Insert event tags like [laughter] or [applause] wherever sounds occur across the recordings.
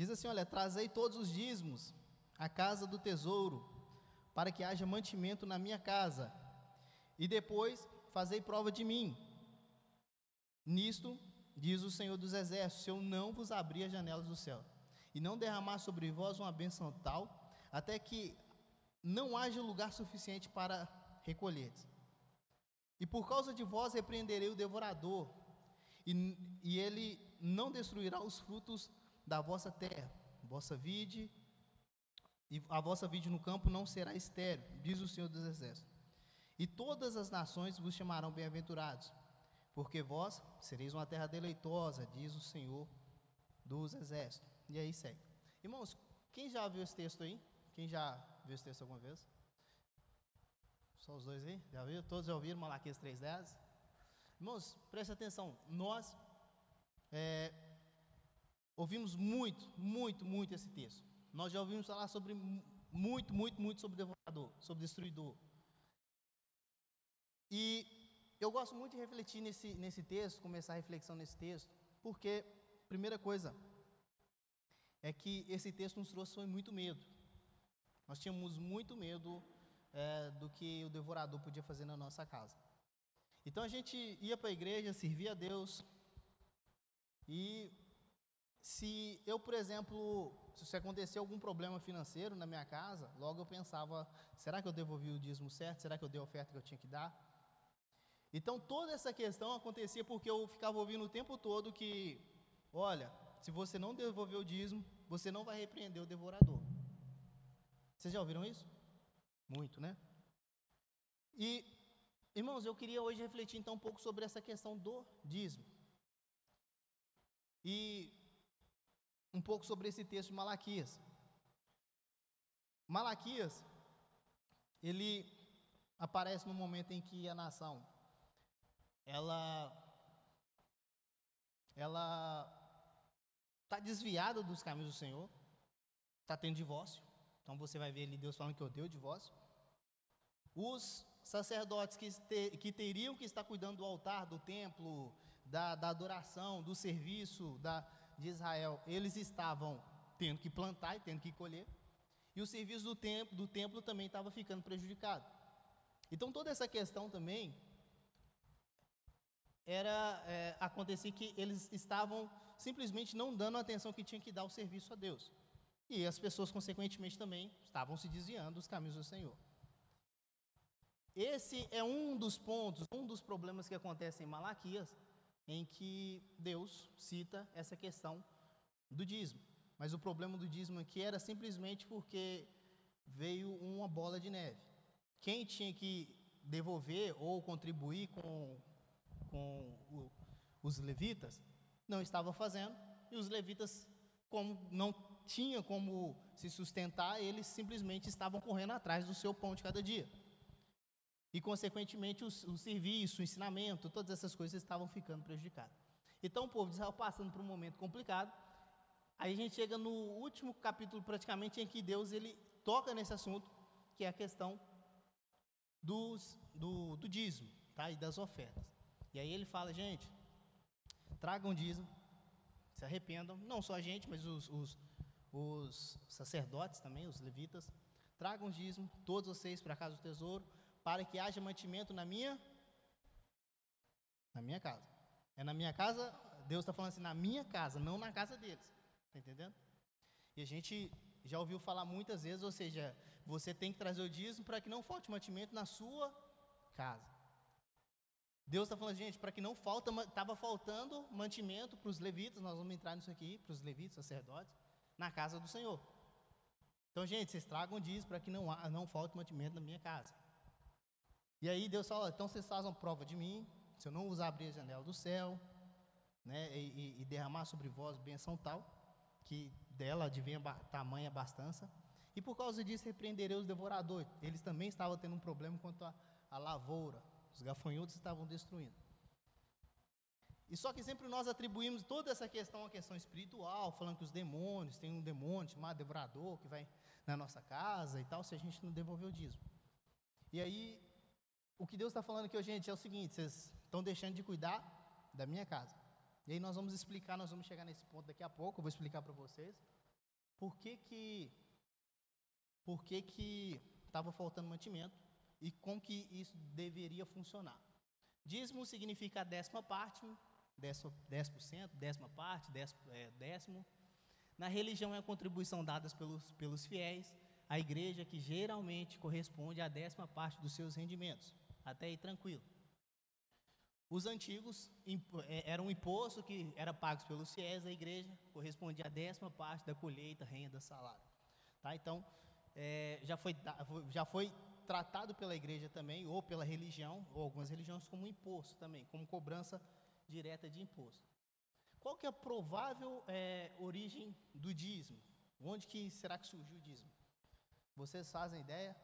Diz assim: Olha, trazei todos os dízimos à casa do tesouro, para que haja mantimento na minha casa, e depois fazei prova de mim. Nisto, diz o Senhor dos Exércitos: eu não vos abrir as janelas do céu, e não derramar sobre vós uma bênção tal, até que não haja lugar suficiente para recolher. E por causa de vós repreenderei o devorador, e, e ele não destruirá os frutos da vossa terra, vossa vide, e a vossa vide no campo não será estéril, diz o Senhor dos Exércitos. E todas as nações vos chamarão bem-aventurados, porque vós sereis uma terra deleitosa, diz o Senhor dos Exércitos. E aí segue. Irmãos, quem já viu esse texto aí? Quem já viu esse texto alguma vez? Só os dois aí? Já viu? Todos já ouviram Malaquias 3,10? Irmãos, preste atenção. Nós é, ouvimos muito, muito, muito esse texto. Nós já ouvimos falar sobre muito, muito, muito sobre devorador, sobre destruidor. E eu gosto muito de refletir nesse, nesse texto, começar a reflexão nesse texto, porque, primeira coisa, é que esse texto nos trouxe foi muito medo. Nós tínhamos muito medo é, do que o devorador podia fazer na nossa casa. Então a gente ia para a igreja, servia a Deus, e se eu, por exemplo, se acontecer algum problema financeiro na minha casa, logo eu pensava: será que eu devolvi o dízimo certo? Será que eu dei a oferta que eu tinha que dar? Então toda essa questão acontecia porque eu ficava ouvindo o tempo todo que, olha, se você não devolver o dízimo, você não vai repreender o devorador. Vocês já ouviram isso? Muito, né? E, irmãos, eu queria hoje refletir então um pouco sobre essa questão do dízimo. E um pouco sobre esse texto de Malaquias. Malaquias, ele aparece no momento em que a nação ela ela está desviada dos caminhos do Senhor, está tendo divórcio. Então você vai ver ali Deus falando que odeia o divórcio. Os sacerdotes que, que teriam que estar cuidando do altar, do templo, da, da adoração, do serviço da, de Israel, eles estavam tendo que plantar e tendo que colher. E o serviço do templo, do templo também estava ficando prejudicado. Então toda essa questão também era é, acontecer que eles estavam simplesmente não dando a atenção que tinha que dar ao serviço a Deus. E as pessoas, consequentemente, também estavam se desviando dos caminhos do Senhor. Esse é um dos pontos, um dos problemas que acontecem em Malaquias, em que Deus cita essa questão do dízimo. Mas o problema do dízimo aqui era simplesmente porque veio uma bola de neve. Quem tinha que devolver ou contribuir com, com o, os levitas não estava fazendo, e os levitas, como não tinha como se sustentar, eles simplesmente estavam correndo atrás do seu pão de cada dia. E, consequentemente, o, o serviço, o ensinamento, todas essas coisas estavam ficando prejudicadas. Então, o povo estava passando por um momento complicado. Aí a gente chega no último capítulo, praticamente, em que Deus ele toca nesse assunto, que é a questão dos, do, do dízimo tá? e das ofertas. E aí ele fala, gente, tragam dízimo, se arrependam, não só a gente, mas os, os, os sacerdotes também, os levitas, tragam dízimo, todos vocês para a casa do tesouro, para que haja mantimento na minha, na minha casa. É na minha casa, Deus está falando assim, na minha casa, não na casa deles. Está entendendo? E a gente já ouviu falar muitas vezes, ou seja, você tem que trazer o dízimo para que não falte mantimento na sua casa. Deus está falando, gente, para que não falta, estava faltando mantimento para os levitas, nós vamos entrar nisso aqui, para os levitas, sacerdotes, na casa do Senhor. Então, gente, vocês tragam dízimo para que não, não falte mantimento na minha casa. E aí Deus fala, então vocês façam prova de mim, se eu não usar abrir a janela do céu, né, e, e derramar sobre vós benção tal, que dela advinha ba tamanha abastança, e por causa disso repreenderei os devoradores. Eles também estavam tendo um problema quanto à lavoura, os gafanhotos estavam destruindo. E só que sempre nós atribuímos toda essa questão à questão espiritual, falando que os demônios, tem um demônio chamado devorador que vai na nossa casa e tal, se a gente não devolver o dízimo. E aí, o que Deus está falando aqui, gente, é o seguinte: vocês estão deixando de cuidar da minha casa. E aí nós vamos explicar, nós vamos chegar nesse ponto daqui a pouco, eu vou explicar para vocês. por que que por que que estava faltando mantimento e como que isso deveria funcionar. Dízimo significa a décima parte, décimo, décimo por cento, décima parte, é, décimo. Na religião é a contribuição dada pelos, pelos fiéis, a igreja que geralmente corresponde à décima parte dos seus rendimentos. Até aí tranquilo. Os antigos é, era um imposto que era pago pelos fiéis, a igreja correspondia à décima parte da colheita, renda, salário. Tá? Então, é, já, foi, já foi tratado pela igreja também, ou pela religião, ou algumas religiões, como imposto também, como cobrança direta de imposto. Qual que é a provável é, origem do dízimo? Onde que será que surgiu o dízimo? Vocês fazem ideia?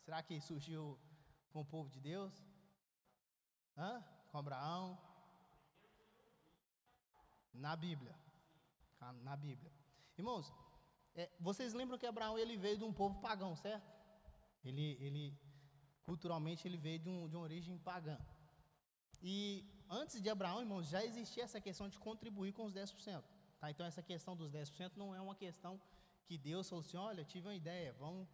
Será que surgiu com o povo de Deus? Hã? Com Abraão? Na Bíblia. Na Bíblia. Irmãos, é, vocês lembram que Abraão ele veio de um povo pagão, certo? Ele, ele culturalmente ele veio de, um, de uma origem pagã. E antes de Abraão, irmãos, já existia essa questão de contribuir com os 10%. Tá? Então essa questão dos 10% não é uma questão que Deus falou assim, olha, tive uma ideia, vamos,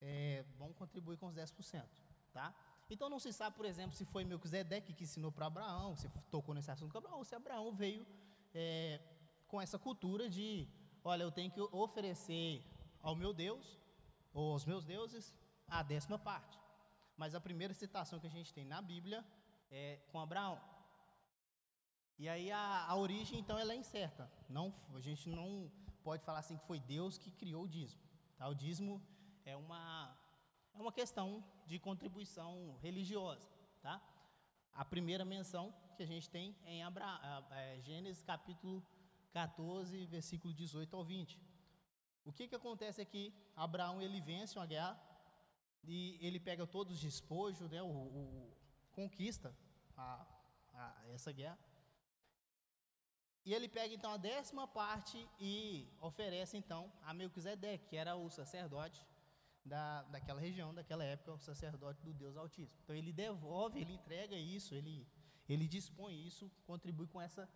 é, vamos contribuir com os 10%. Tá? Então não se sabe, por exemplo, se foi Melquisedeque que ensinou para Abraão, se tocou nesse assunto com Abraão, ou se Abraão veio é, com essa cultura de, olha, eu tenho que oferecer ao meu Deus, ou aos meus deuses, a décima parte. Mas a primeira citação que a gente tem na Bíblia é com Abraão. E aí a, a origem, então, ela é incerta. Não, a gente não pode falar assim que foi Deus que criou o dízimo. Tá? O dízimo é uma, é uma questão de contribuição religiosa. Tá? A primeira menção que a gente tem é em Abra, é Gênesis capítulo 14, versículo 18 ao 20. O que, que acontece aqui? Abraão ele vence uma guerra e ele pega todos os despojos, né, o, o conquista a, a, essa guerra. E ele pega então a décima parte e oferece então a Melquisedeque, que era o sacerdote da, daquela região, daquela época, o sacerdote do Deus Altíssimo. Então ele devolve, ele entrega isso, ele, ele dispõe isso, contribui com essa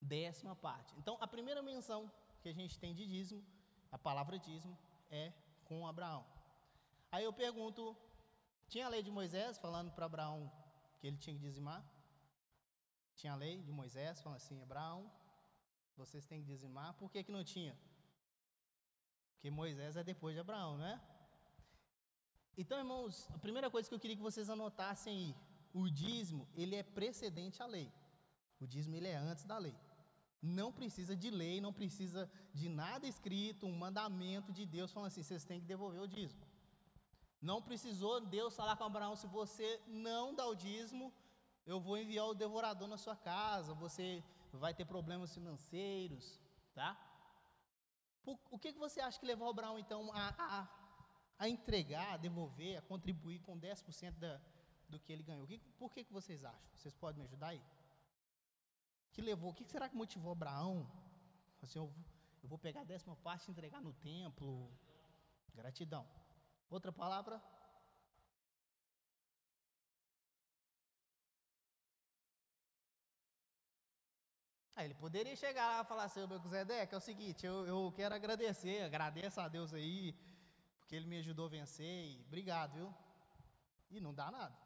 décima parte. Então a primeira menção que a gente tem de dízimo, a palavra dízimo, é com Abraão. Aí eu pergunto: tinha a lei de Moisés falando para Abraão que ele tinha que dizimar? Tinha a lei de Moisés falando assim: Abraão, vocês têm que dizimar. Por que, que não tinha? Porque Moisés é depois de Abraão, não é? Então, irmãos, a primeira coisa que eu queria que vocês anotassem aí: o dízimo, ele é precedente à lei. O dízimo, ele é antes da lei. Não precisa de lei, não precisa de nada escrito, um mandamento de Deus falando assim: vocês têm que devolver o dízimo. Não precisou Deus falar com Abraão: se você não dá o dízimo, eu vou enviar o devorador na sua casa, você vai ter problemas financeiros, tá? O que, você acha que levou Abraão, então, a, a, a entregar, a devolver, a contribuir com 10% da, do que ele ganhou? Que, por que, que vocês acham? Vocês podem me ajudar aí? que levou? O que será que motivou Abraão? Assim, eu, eu vou pegar a décima parte e entregar no templo. Gratidão. Outra palavra? Ah, ele poderia chegar lá e falar assim, Melquisedeque, é o seguinte, eu, eu quero agradecer, agradeço a Deus aí, porque ele me ajudou a vencer, e obrigado, viu? E não dá nada.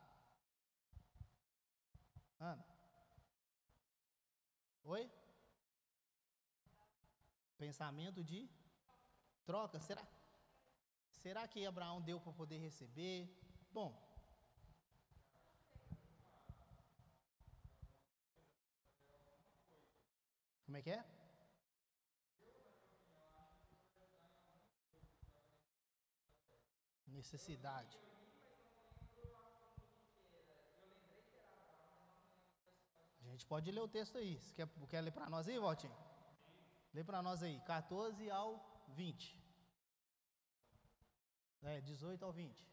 Ana? Oi? Pensamento de troca, será? Será que Abraão deu para poder receber? Bom, como é que é? Necessidade. A gente pode ler o texto aí. Você quer, quer ler para nós aí, Valtinho? Lê para nós aí, 14 ao 20. É, 18 ao 20.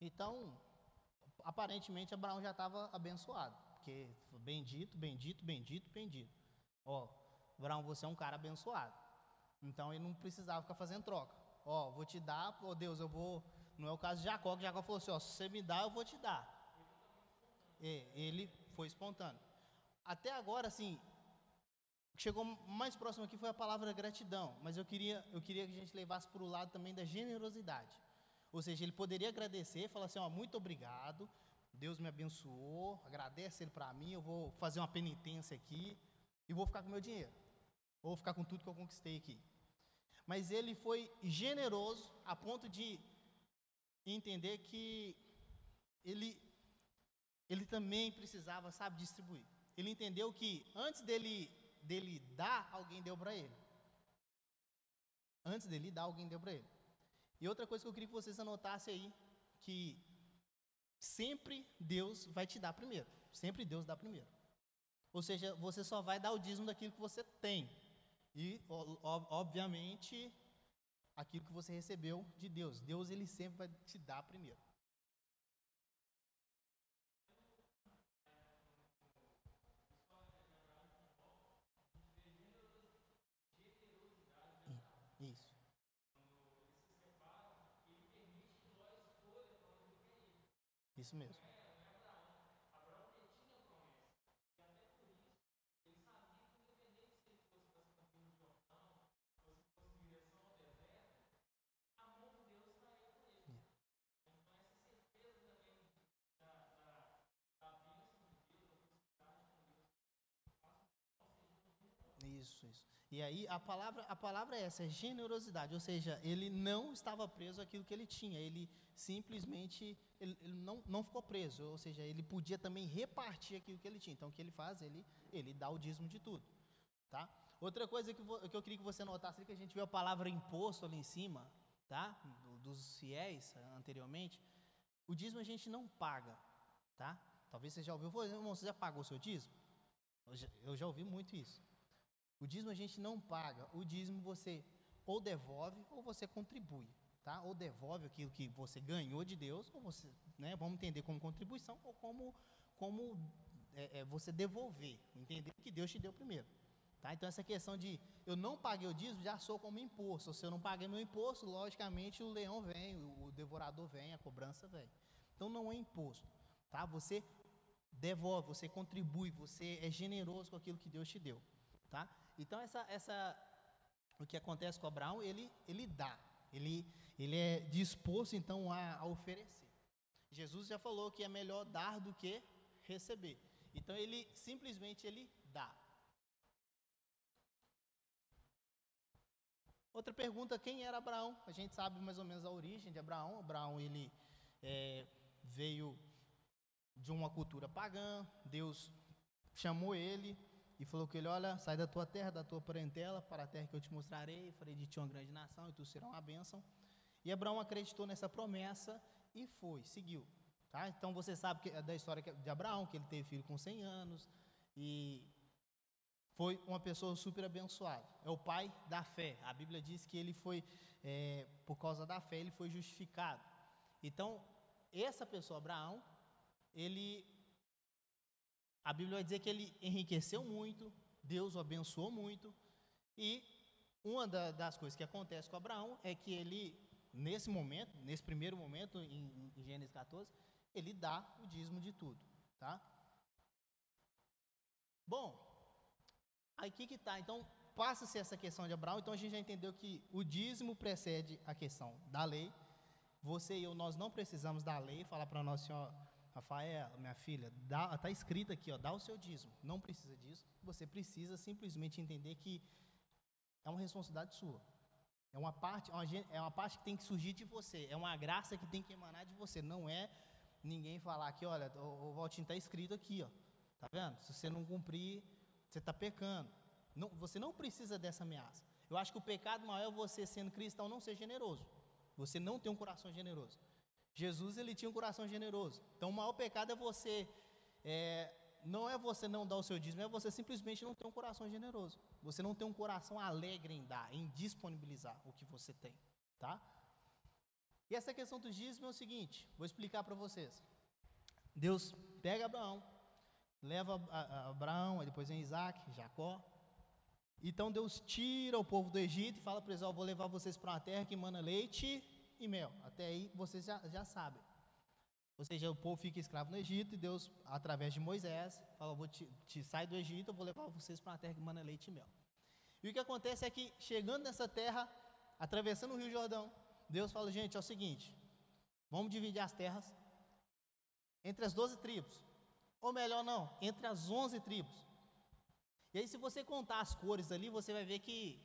Então, aparentemente Abraão já estava abençoado, porque bendito, bendito, bendito, bendito. Ó, Abraão, você é um cara abençoado. Então ele não precisava ficar fazendo troca. Ó, vou te dar, ó Deus, eu vou. Não é o caso de Jacó, que Jacó falou assim: ó, se você me dá, eu vou te dar. Ele foi espontâneo. Até agora, assim, chegou mais próximo aqui foi a palavra gratidão, mas eu queria, eu queria que a gente levasse para o lado também da generosidade. Ou seja, ele poderia agradecer, falar assim: ó, muito obrigado, Deus me abençoou, agradece ele para mim, eu vou fazer uma penitência aqui e vou ficar com meu dinheiro, ou vou ficar com tudo que eu conquistei aqui. Mas ele foi generoso a ponto de entender que ele, ele também precisava, sabe, distribuir. Ele entendeu que antes dele dele dar, alguém deu para ele. Antes dele dar, alguém deu para ele. E outra coisa que eu queria que vocês anotassem aí, que sempre Deus vai te dar primeiro. Sempre Deus dá primeiro. Ou seja, você só vai dar o dízimo daquilo que você tem. E, obviamente, aquilo que você recebeu de Deus. Deus, ele sempre vai te dar primeiro. Isso mesmo. Isso, isso. E aí a palavra, a palavra é essa, é generosidade, ou seja, ele não estava preso àquilo que ele tinha, ele simplesmente ele, ele não, não ficou preso, ou seja, ele podia também repartir aquilo que ele tinha. Então o que ele faz? Ele, ele dá o dízimo de tudo. Tá? Outra coisa que, que eu queria que você notasse, que a gente viu a palavra imposto ali em cima, tá? dos fiéis anteriormente, o dízimo a gente não paga, tá? Talvez você já ouviu, irmão, você já pagou o seu dízimo? Eu já, eu já ouvi muito isso. O dízimo a gente não paga, o dízimo você ou devolve ou você contribui tá? Ou devolve aquilo que você ganhou de Deus, ou você, né, vamos entender como contribuição, ou como, como é, é, você devolver, entender que Deus te deu primeiro. Tá? Então, essa questão de eu não paguei o dízimo, já sou como imposto. Se eu não paguei meu imposto, logicamente o leão vem, o devorador vem, a cobrança vem. Então, não é imposto. Tá? Você devolve, você contribui, você é generoso com aquilo que Deus te deu. Tá? Então, essa, essa, o que acontece com Abraão, ele, ele dá. Ele, ele é disposto então a, a oferecer. Jesus já falou que é melhor dar do que receber. Então ele simplesmente ele dá. Outra pergunta, quem era Abraão? A gente sabe mais ou menos a origem de Abraão. Abraão ele é, veio de uma cultura pagã. Deus chamou ele e falou que ele, olha, sai da tua terra, da tua parentela, para a terra que eu te mostrarei, farei de ti uma grande nação e tu serás uma bênção. E Abraão acreditou nessa promessa e foi, seguiu. Tá? Então você sabe que, da história de Abraão, que ele teve filho com 100 anos e foi uma pessoa super abençoada. É o pai da fé. A Bíblia diz que ele foi, é, por causa da fé, ele foi justificado. Então, essa pessoa, Abraão, ele, a Bíblia vai dizer que ele enriqueceu muito, Deus o abençoou muito, e uma da, das coisas que acontece com Abraão é que ele nesse momento, nesse primeiro momento, em, em Gênesis 14, ele dá o dízimo de tudo, tá? Bom, aí que que tá? Então, passa-se essa questão de Abraão, então a gente já entendeu que o dízimo precede a questão da lei. Você e eu, nós não precisamos da lei, falar para nós ó, Rafael, minha filha, está escrito aqui, ó, dá o seu dízimo. Não precisa disso. Você precisa simplesmente entender que é uma responsabilidade sua. É uma parte, é uma parte que tem que surgir de você. É uma graça que tem que emanar de você. Não é ninguém falar que, olha, o, o Valtinho está escrito aqui, ó. Tá vendo? Se você não cumprir, você está pecando. Não, você não precisa dessa ameaça. Eu acho que o pecado maior é você, sendo cristão, não ser generoso. Você não tem um coração generoso. Jesus, ele tinha um coração generoso. Então, o maior pecado é você é, não é você não dar o seu dízimo, é você simplesmente não ter um coração generoso. Você não tem um coração alegre em dar, em disponibilizar o que você tem, tá? E essa questão do dízimo é o seguinte, vou explicar para vocês. Deus pega Abraão, leva Abraão, aí depois vem Isaac, Jacó. Então Deus tira o povo do Egito e fala para eles: vou levar vocês para uma terra que emana leite e mel. Até aí vocês já, já sabem. Ou seja, o povo fica escravo no Egito e Deus, através de Moisés, fala: vou te, te sair do Egito, eu vou levar vocês para uma terra que emana leite e mel. E o que acontece é que, chegando nessa terra, atravessando o Rio Jordão, Deus fala: gente, é o seguinte, vamos dividir as terras entre as 12 tribos. Ou melhor, não, entre as 11 tribos. E aí, se você contar as cores ali, você vai ver que.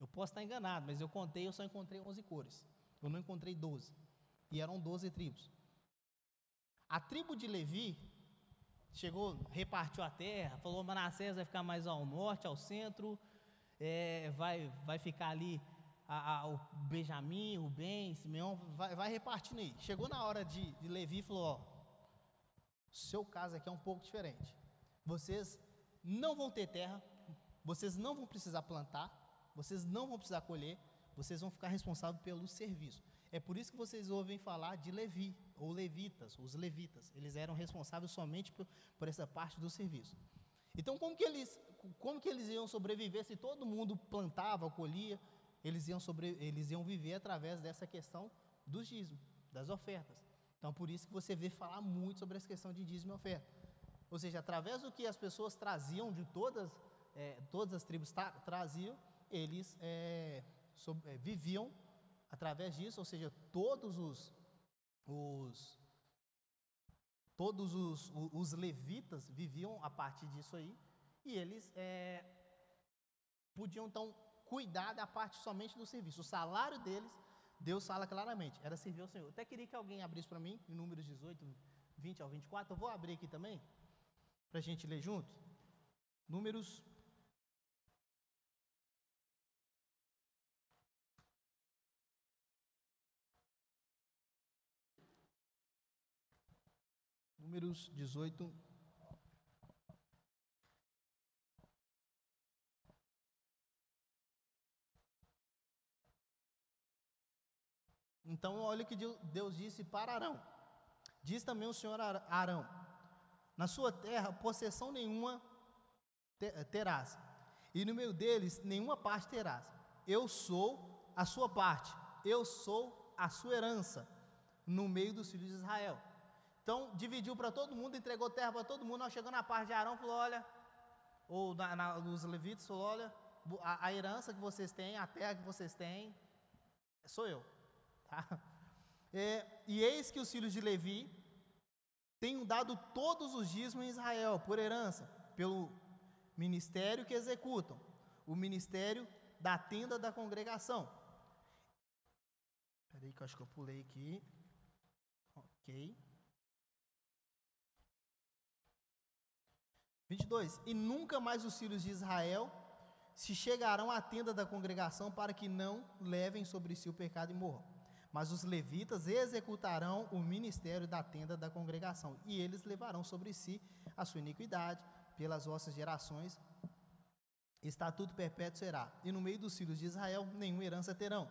Eu posso estar enganado, mas eu contei, eu só encontrei 11 cores. Eu não encontrei 12. E eram 12 tribos. A tribo de Levi chegou, repartiu a terra, falou: Manassés vai ficar mais ao norte, ao centro, é, vai, vai ficar ali a, a, o Benjamim, o Ben, Simeão, vai, vai repartindo aí. Chegou na hora de, de Levi e falou: Ó, seu caso aqui é um pouco diferente. Vocês não vão ter terra, vocês não vão precisar plantar, vocês não vão precisar colher, vocês vão ficar responsáveis pelo serviço. É por isso que vocês ouvem falar de Levi, ou levitas, os levitas. Eles eram responsáveis somente por, por essa parte do serviço. Então, como que, eles, como que eles iam sobreviver se todo mundo plantava, colhia? Eles iam, sobre, eles iam viver através dessa questão dos dízimos, das ofertas. Então, por isso que você vê falar muito sobre essa questão de dízimo e oferta. Ou seja, através do que as pessoas traziam de todas, é, todas as tribos tra traziam, eles é, é, viviam através disso, ou seja, todos os, os todos os, os, levitas viviam a partir disso aí, e eles é, podiam então cuidar da parte somente do serviço. O salário deles, Deus fala claramente, era servir ao Senhor. Eu até queria que alguém abrisse para mim, em números 18, 20 ao 24, eu vou abrir aqui também, para a gente ler junto. Números Números 18. Então, olha o que Deus disse para Arão. Diz também o Senhor Arão: Na sua terra, possessão nenhuma terás, e no meio deles, nenhuma parte terás. Eu sou a sua parte, eu sou a sua herança, no meio dos filhos de Israel. Então, dividiu para todo mundo, entregou terra para todo mundo. Nós chegando na parte de Arão, falou: olha, ou na, na, os levitas, falou: olha, a, a, herança que vocês têm, a terra que vocês têm, sou eu. Tá? [laughs] É, e eis que os filhos de Levi tenham dado todos os dízimos em Israel, por herança, pelo ministério que executam, o ministério da tenda da congregação. Espera aí que eu acho que eu pulei aqui. Ok. 22. E nunca mais os filhos de Israel se chegarão à tenda da congregação para que não levem sobre si o pecado e morram. Mas os levitas executarão o ministério da tenda da congregação, e eles levarão sobre si a sua iniquidade pelas vossas gerações. Estatuto perpétuo será. E no meio dos filhos de Israel nenhuma herança terão.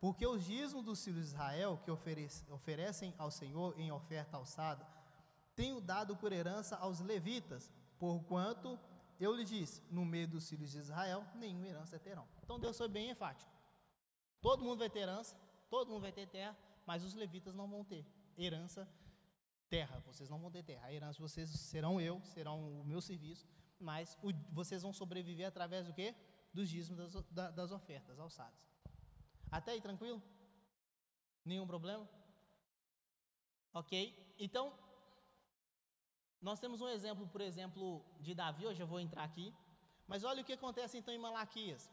Porque os dízimos dos filhos de Israel, que oferecem ao Senhor em oferta alçada, tenho dado por herança aos levitas, Porquanto eu lhe disse: no meio dos filhos de Israel, nenhuma herança terão. Então Deus foi bem enfático. Todo mundo vai ter herança, todo mundo vai ter terra, mas os levitas não vão ter herança, terra. Vocês não vão ter terra. A herança de vocês serão eu, serão o meu serviço, mas o, vocês vão sobreviver através do quê? Dos dízimos das, das ofertas alçadas. Até aí, tranquilo? Nenhum problema? Ok? Então, nós temos um exemplo, por exemplo, de Davi, hoje eu vou entrar aqui, mas olha o que acontece então em Malaquias.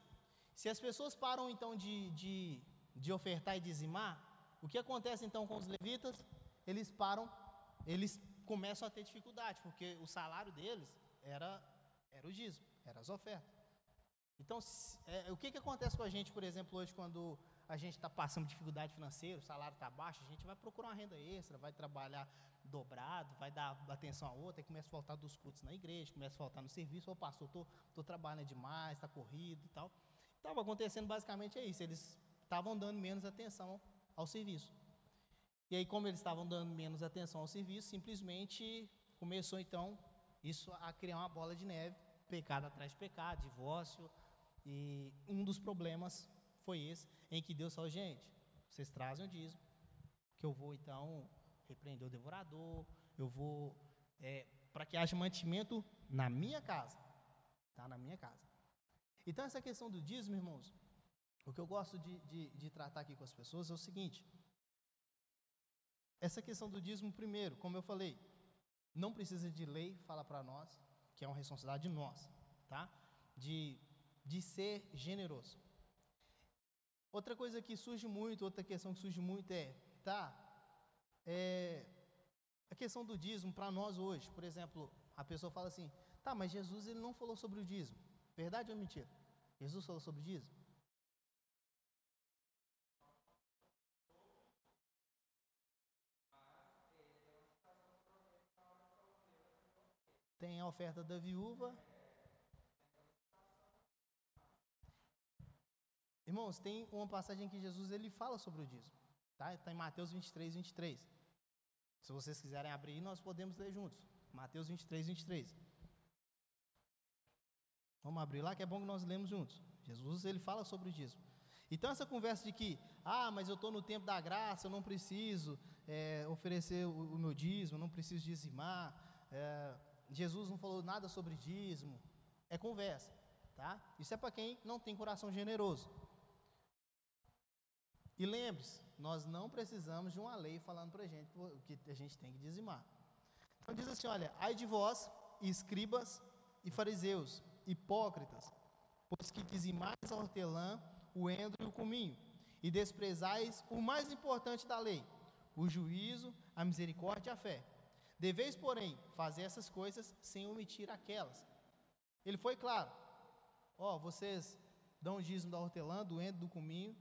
Se as pessoas param então de, de, de ofertar e dizimar, o que acontece então com os levitas? Eles param, eles começam a ter dificuldade, porque o salário deles era, era o dízimo, eram as ofertas. Então, é, o que, que acontece com a gente, por exemplo, hoje, quando a gente está passando dificuldade financeira, o salário está baixo, a gente vai procurar uma renda extra, vai trabalhar dobrado, vai dar atenção a outra, aí começa a faltar dos cultos na igreja, começa a faltar no serviço, ô pastor, estou tô, tô trabalhando demais, está corrido e tal. Estava acontecendo basicamente é isso, eles estavam dando menos atenção ao serviço. E aí, como eles estavam dando menos atenção ao serviço, simplesmente começou então isso a criar uma bola de neve, pecado atrás de pecado, divórcio. E um dos problemas foi esse, em que Deus falou: gente, vocês trazem o dízimo, que eu vou então repreender o devorador, eu vou é, para que haja mantimento na minha casa, tá? Na minha casa. Então essa questão do dízimo, irmãos, o que eu gosto de, de, de tratar aqui com as pessoas é o seguinte: essa questão do dízimo, primeiro, como eu falei, não precisa de lei, fala para nós, que é uma responsabilidade nossa, tá? De, de ser generoso. Outra coisa que surge muito, outra questão que surge muito é, tá? É, a questão do dízimo para nós hoje, por exemplo, a pessoa fala assim, tá, mas Jesus ele não falou sobre o dízimo. Verdade ou mentira? Jesus falou sobre o dízimo? Tem a oferta da viúva. Irmãos, tem uma passagem que Jesus ele fala sobre o dízimo. Tá? Está em Mateus 23, 23. Se vocês quiserem abrir, nós podemos ler juntos. Mateus 23, 23. Vamos abrir lá, que é bom que nós lemos juntos. Jesus ele fala sobre o dízimo. Então essa conversa de que, ah, mas eu estou no tempo da graça, eu não preciso é, oferecer o, o, meu dízimo, eu não preciso dizimar. É, Jesus não falou nada sobre dízimo. É conversa, tá? Isso é para quem não tem coração generoso. E lembre-se, nós não precisamos de uma lei falando para a gente que a gente tem que dizimar. Então diz assim: olha, ai de vós, escribas e fariseus, hipócritas, pois que dizimais a hortelã, o endro e o cominho, e desprezais o mais importante da lei, o juízo, a misericórdia e a fé. Deveis, porém, fazer essas coisas sem omitir aquelas. Ele foi claro: ó, vocês dão o dízimo da hortelã, do endro, do cominho,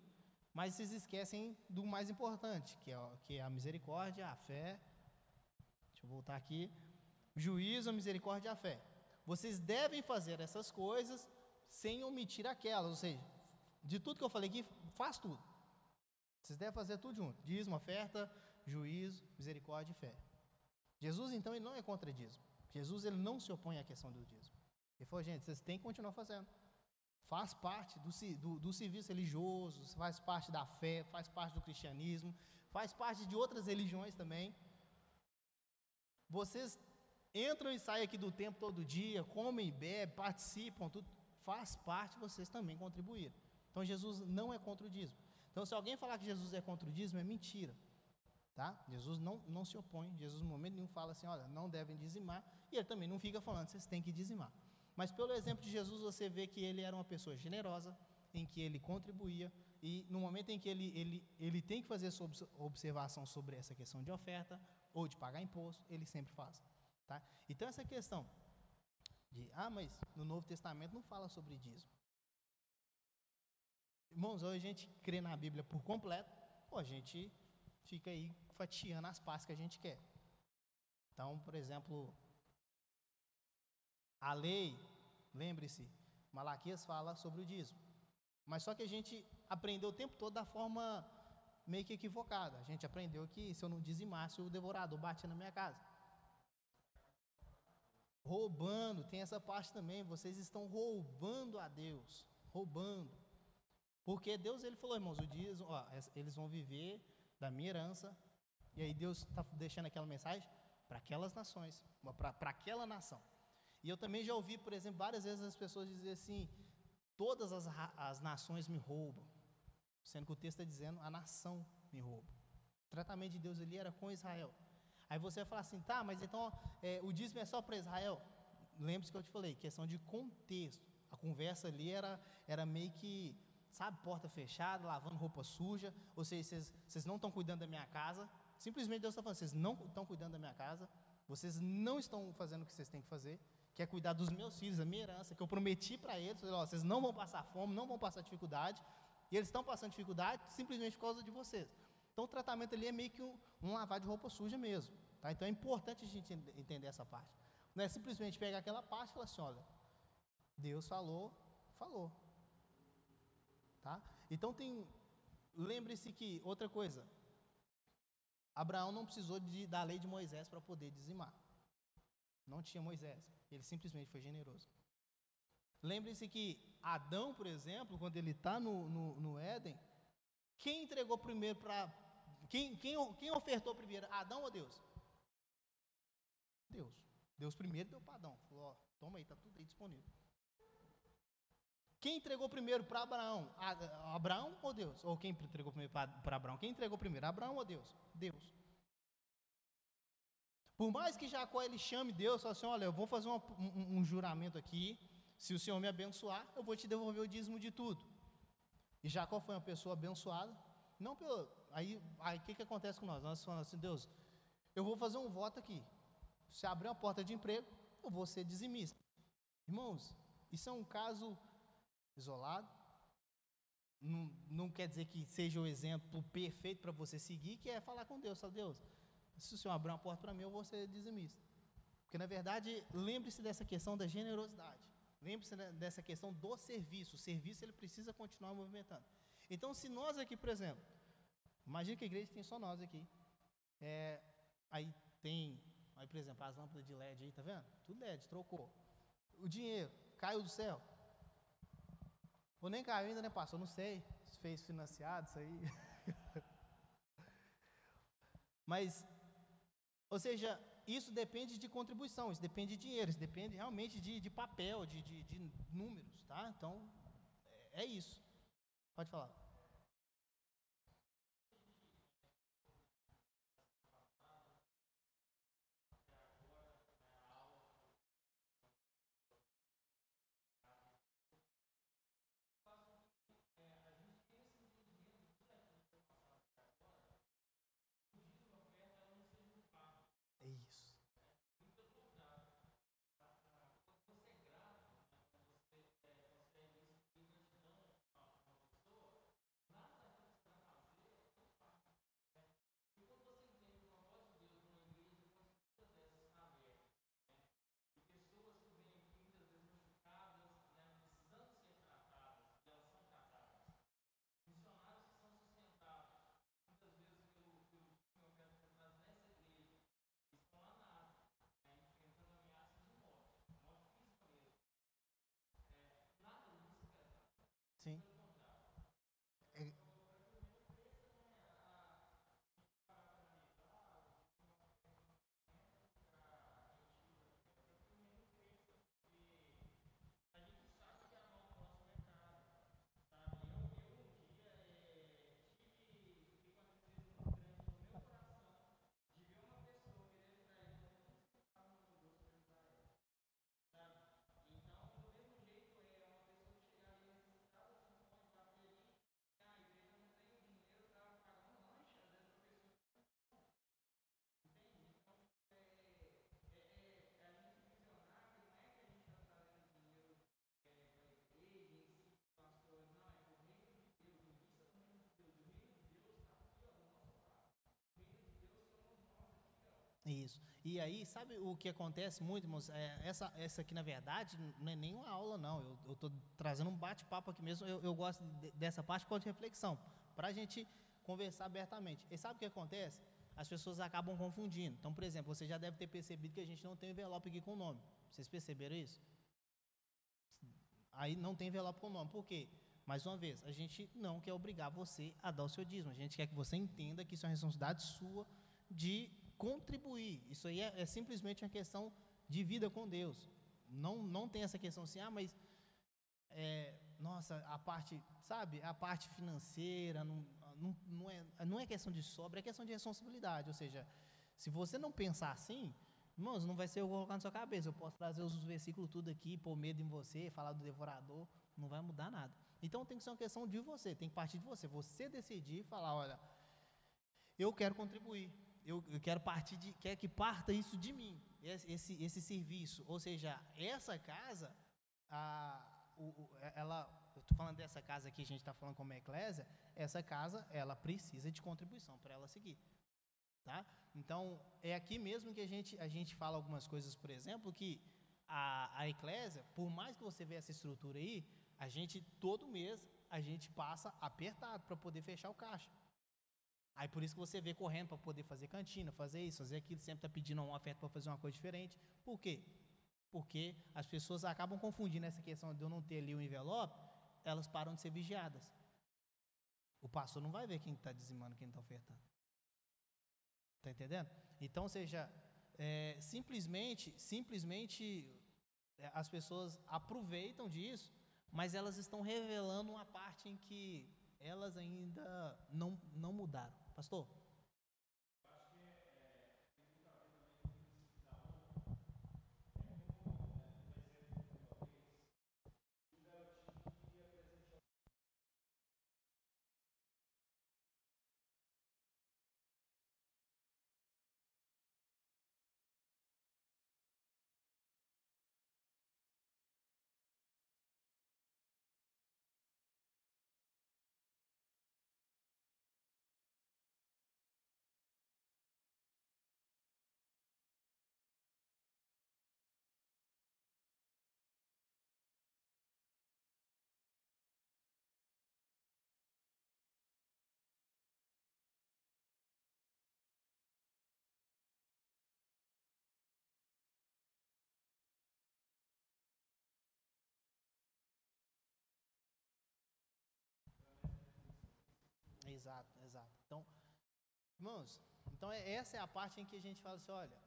mas vocês esquecem do mais importante, que é, que é a misericórdia, a fé. Deixa eu voltar aqui. Juízo, a misericórdia e a fé. Vocês devem fazer essas coisas sem omitir aquelas, ou seja, de tudo que eu falei aqui, faz tudo. Vocês devem fazer tudo junto: dízimo, oferta, juízo, misericórdia e fé. Jesus, então, ele não é contra dízimo. Jesus, ele não se opõe à questão do dízimo. Ele falou, gente, vocês têm que continuar fazendo faz parte do, do, do, serviço religioso, faz parte da fé, faz parte do cristianismo, faz parte de outras religiões também. Vocês entram e saem aqui do templo todo dia, comem bebem, participam, tudo, faz parte vocês também contribuir. Então Jesus não é contra o dízimo. Então se alguém falar que Jesus é contra o dízimo, é mentira. Tá? Jesus não, não se opõe, Jesus no momento nenhum fala assim, olha, não devem dizimar, e ele também não fica falando, vocês têm que dizimar. Mas pelo exemplo de Jesus, você vê que ele era uma pessoa generosa, em que ele contribuía, e no momento em que ele, ele, ele tem que fazer sua observação sobre essa questão de oferta, ou de pagar imposto, ele sempre faz. Tá? Então, essa questão de, ah, mas no Novo Testamento não fala sobre dízimo. Irmãos, hoje a gente crê na Bíblia por completo, ou a gente fica aí fatiando as partes que a gente quer. Então, por exemplo, a lei, lembre-se, Malaquias fala sobre o dízimo. Mas só que a gente aprendeu o tempo todo da forma meio que equivocada. A gente aprendeu que se eu não dizimasse, o devorador batia na minha casa. Roubando, tem essa parte também. Vocês estão roubando a Deus. Roubando. Porque Deus, ele falou, irmãos, o dízimo, ó, eles vão viver da minha herança. E aí Deus está deixando aquela mensagem para aquelas nações, para aquela nação. E eu também já ouvi, por exemplo, várias vezes as pessoas dizer assim: todas as, as nações me roubam. Sendo que o texto está dizendo: a nação me rouba. O tratamento de Deus ali era com Israel. Aí você vai falar assim: tá, mas então é, o dízimo é só para Israel? Lembre-se que eu te falei, questão de contexto. A conversa ali era, era meio que, sabe, porta fechada, lavando roupa suja. Ou seja, vocês, não estão cuidando da minha casa. Simplesmente Deus está falando: vocês não estão cuidando da minha casa. Vocês não estão fazendo o que vocês têm que fazer que é cuidar dos meus filhos, a minha herança, que eu prometi para eles, ó, vocês não vão passar fome, não vão passar dificuldade, e eles estão passando dificuldade simplesmente por causa de vocês. Então o tratamento ali é meio que um, um lavar de roupa suja mesmo. Tá? Então é importante a gente entender essa parte. Não é simplesmente pegar aquela parte e falar assim, olha, Deus falou, falou. Tá? Então tem. Lembre-se que, outra coisa, Abraão não precisou de, da lei de Moisés para poder dizimar. Não tinha Moisés. Ele simplesmente foi generoso. Lembre-se que Adão, por exemplo, quando ele está no, no, no, Éden, quem entregou primeiro para. Quem, quem, quem ofertou primeiro? Adão ou Deus? Deus. Deus primeiro deu para Adão. Falou: ó, toma aí, está tudo aí disponível. Quem entregou primeiro para Abraão? Abraão ou Deus? Ou quem entregou primeiro para Abraão? Quem entregou primeiro? Abraão ou Deus? Deus. Por mais que Jacó ele chame Deus, fala assim: olha, eu vou fazer uma, um, um, juramento aqui. Se o Senhor me abençoar, eu vou te devolver o dízimo de tudo. E Jacó foi uma pessoa abençoada. Não pelo. Aí o que, que acontece com nós? Nós falamos assim: Deus, eu vou fazer um voto aqui. Se abrir uma porta de emprego, eu vou ser dizimista. Irmãos, isso é um caso isolado. Não, não quer dizer que seja o exemplo perfeito para você seguir, que é falar com Deus. Fala, Deus, se o Senhor abrir uma porta para mim, eu vou ser dizimista. Porque, na verdade, lembre-se dessa questão da generosidade. Lembre-se dessa questão do serviço. O serviço, ele precisa continuar movimentando. Então, se nós aqui, por exemplo, imagine que a igreja tem só nós aqui. É, aí tem, aí, por exemplo, as lâmpadas de LED aí, tá vendo? Tudo LED, trocou. O dinheiro caiu do céu. Ou nem caiu ainda, né, pastor? Não sei. Se fez financiado isso aí. [laughs] Mas, ou seja, isso depende de contribuição, isso depende de dinheiro, isso depende realmente de, de papel, de, de, de números, tá? Então, é, é isso. Pode falar. Isso. E aí, sabe o que acontece muito, irmãos? É, essa, essa aqui, na verdade, não é nem uma aula, não. Eu estou trazendo um bate-papo aqui mesmo. Eu, eu gosto de, dessa parte com de reflexão, para a gente conversar abertamente. E sabe o que acontece? As pessoas acabam confundindo. Então, por exemplo, você já deve ter percebido que a gente não tem envelope aqui com o nome. Vocês perceberam isso? Aí não tem envelope com o nome. Por quê? Mais uma vez, a gente não quer obrigar você a dar o seu dízimo. A gente quer que você entenda que isso é uma responsabilidade sua de contribuir. Isso aí é, é, simplesmente uma questão de vida com Deus. Não, não tem essa questão assim, ah, mas é, nossa, a parte, sabe, a parte financeira não, não, não, é, não é questão de sobra, é questão de responsabilidade. Ou seja, se você não pensar assim, irmãos, não vai ser eu colocar na sua cabeça. Eu posso trazer os versículos tudo aqui, pôr medo em você, falar do devorador, não vai mudar nada. Então tem que ser uma questão de você, tem que partir de você. Você decidir e falar, olha, eu quero contribuir eu, eu quero partir de, quer que parta isso de mim, esse, esse serviço. Ou seja, essa casa, a, o, ela, eu estou falando dessa casa aqui, a gente está falando como é eclésia, essa casa, ela precisa de contribuição para ela seguir. Tá? Então, é aqui mesmo que a gente, a gente fala algumas coisas, por exemplo, que a, a eclésia, por mais que você veja essa estrutura aí, a gente, todo mês, a gente passa apertado para poder fechar o caixa. Aí por isso que você vê correndo para poder fazer cantina, fazer isso, fazer aquilo, sempre está pedindo uma oferta para fazer uma coisa diferente. Por quê? Porque as pessoas acabam confundindo essa questão de eu não ter ali o envelope, elas param de ser vigiadas. O pastor não vai ver quem está dizimando, quem está ofertando. Está entendendo? Então, seja, é, simplesmente, simplesmente é, as pessoas aproveitam disso, mas elas estão revelando uma parte em que elas ainda não, não mudaram. Pastor? Exato, exato. Então, irmãos, então é, essa é a parte em que a gente fala assim, olha,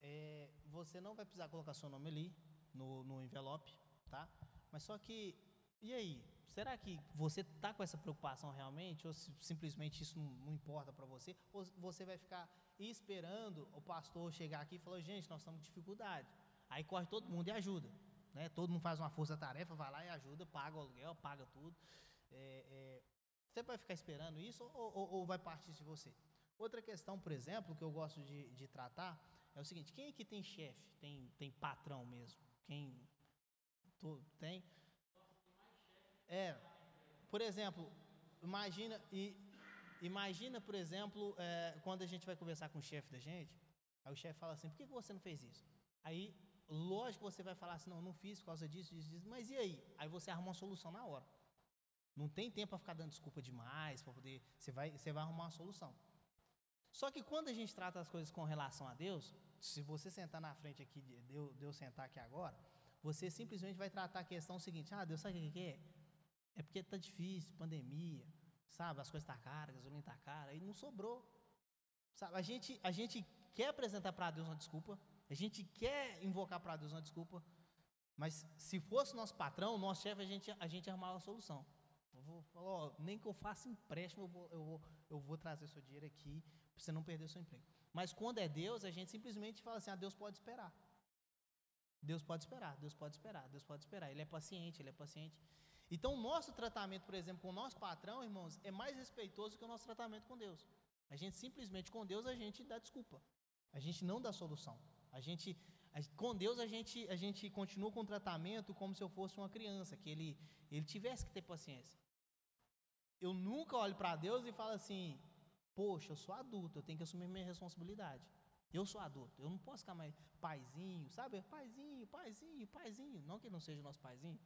é, você não vai precisar colocar seu nome ali no, no envelope, tá? Mas só que, e aí? Será que você está com essa preocupação realmente? Ou se, simplesmente isso não, não importa para você? Ou você vai ficar esperando o pastor chegar aqui e falar, gente, nós estamos com dificuldade. Aí corre todo mundo e ajuda. Né? Todo mundo faz uma força-tarefa, vai lá e ajuda, paga o aluguel, paga tudo. É, é, você vai ficar esperando isso ou, ou, ou, vai partir de você? Outra questão, por exemplo, que eu gosto de, de tratar é o seguinte: quem aqui tem chefe, tem, tem patrão mesmo? Quem tem? É, por exemplo, imagina e imagina, por exemplo, é, quando a gente vai conversar com o chefe da gente, aí o chefe fala assim: por que você não fez isso? Aí, lógico você vai falar assim: não, não fiz por causa disso, disso, disso, mas e aí? Aí você arruma uma solução na hora. Não tem tempo para ficar dando desculpa demais, para poder. Você vai, você vai arrumar uma solução. Só que quando a gente trata as coisas com relação a Deus, se você sentar na frente aqui, Deus, Deus sentar aqui agora, você simplesmente vai tratar a questão seguinte: ah, Deus, sabe o que é? É porque está difícil, pandemia, sabe? As coisas estão tá caras, a gasolina está cara, e não sobrou. Sabe? A gente, a gente quer apresentar para Deus uma desculpa, a gente quer invocar para Deus uma desculpa, mas se fosse nosso patrão, nosso chefe, a gente, a gente arrumava a solução. Vou falar, ó, nem que eu faça empréstimo, eu vou, eu vou, eu vou trazer seu dinheiro aqui para você não perder seu emprego. Mas quando é Deus, a gente simplesmente fala assim: ah, Deus pode esperar. Deus pode esperar, Deus pode esperar, Deus pode esperar. Ele é paciente, ele é paciente. Então, o nosso tratamento, por exemplo, com o nosso patrão, irmãos, é mais respeitoso que o nosso tratamento com Deus. A gente simplesmente, com Deus, a gente dá desculpa. A gente não dá solução. A gente, com Deus, a gente, a gente continua com o tratamento como se eu fosse uma criança, que ele, ele tivesse que ter paciência. Eu nunca olho para Deus e falo assim: Poxa, eu sou adulto, eu tenho que assumir minha responsabilidade. Eu sou adulto, eu não posso ficar mais paizinho, sabe? Paizinho, paizinho, paizinho. Não que ele não seja nosso paizinho,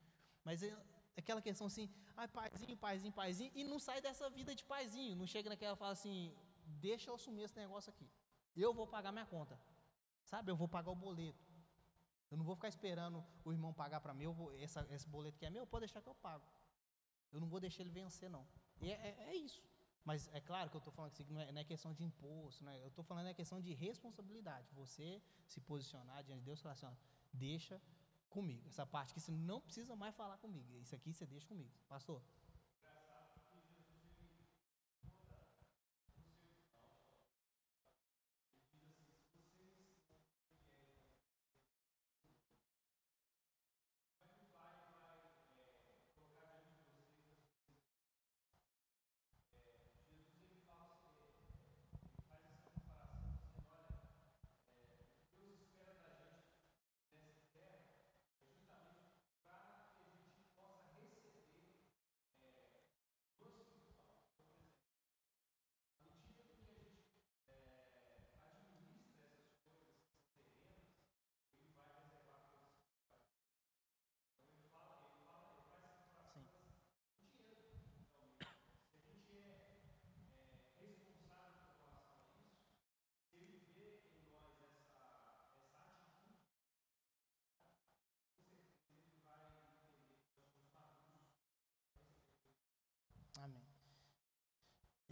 mas é aquela questão assim: ai, paizinho, paizinho, paizinho, e não sai dessa vida de paizinho. Não chega naquela e fala assim: Deixa eu assumir esse negócio aqui. Eu vou pagar minha conta, sabe? Eu vou pagar o boleto. Eu não vou ficar esperando o irmão pagar para mim, vou, essa, esse boleto que é meu, pode deixar que eu pago. Eu não vou deixar ele vencer, não. E é, é, é isso. Mas é claro que eu estou falando que não é, não é, questão de imposto, né? eu estou falando é questão de responsabilidade. Você se posicionar diante de Deus e falar assim: ó, deixa comigo. Essa parte que você não precisa mais falar comigo. Isso aqui você deixa comigo. Pastor?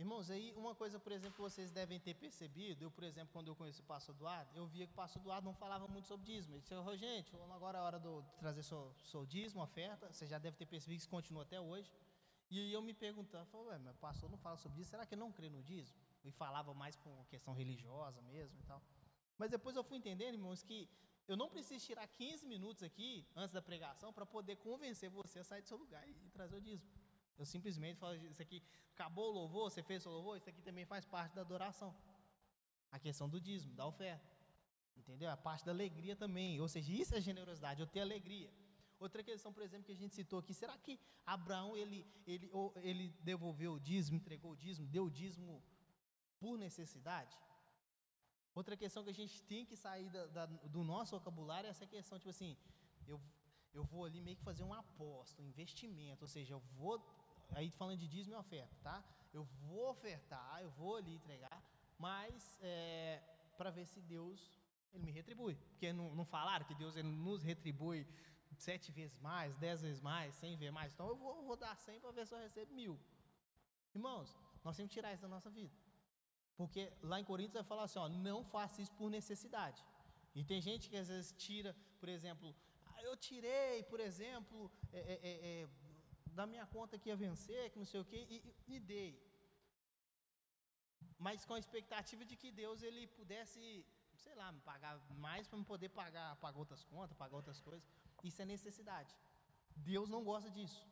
Irmãos, aí uma coisa, por exemplo, vocês devem ter percebido, eu, por exemplo, quando eu conheci o pastor Eduardo, eu via que o pastor Eduardo não falava muito sobre dízimo. Ele disse, gente, agora é a hora de trazer seu, seu dízimo, oferta, você já deve ter percebido que isso continua até hoje. E eu me perguntava, falei, ué, mas pastor não fala sobre isso, será que eu não crê no dízimo? E falava mais por questão religiosa mesmo e tal. Mas depois eu fui entendendo, irmãos, que eu não preciso tirar 15 minutos aqui, antes da pregação, para poder convencer você a sair do seu lugar e, e trazer o dízimo. Eu simplesmente falo, isso aqui, acabou o louvor, você fez o louvor, isso aqui também faz parte da adoração. A questão do dízimo, da oferta. Entendeu? A parte da alegria também. Ou seja, isso é generosidade, eu ter alegria. Outra questão, por exemplo, que a gente citou aqui, será que Abraão, ele, ele, ele devolveu o dízimo, entregou o dízimo, deu o dízimo por necessidade? Outra questão que a gente tem que sair da, da, do nosso vocabulário é essa questão, tipo assim, eu, eu vou ali meio que fazer um aposto, um investimento, ou seja, eu vou aí falando de dízimo e oferta, tá? Eu vou ofertar, eu vou ali entregar, mas é, para ver se Deus ele me retribui. Porque não, não falaram que Deus ele nos retribui sete vezes mais, dez vezes mais, cem vezes mais. Então eu vou, vou dar cem para ver se eu recebo mil. Irmãos, nós temos que tirar isso da nossa vida. Porque lá em Coríntios vai falar assim, ó, não faça isso por necessidade. E tem gente que às vezes tira, por exemplo, ah, eu tirei, por exemplo, é, é, é, é da minha conta que ia vencer, que não sei o quê, e, e dei. Mas com a expectativa de que Deus ele pudesse, sei lá, me pagar mais para me poder pagar, pagar outras contas, pagar outras coisas. Isso é necessidade. Deus não gosta disso.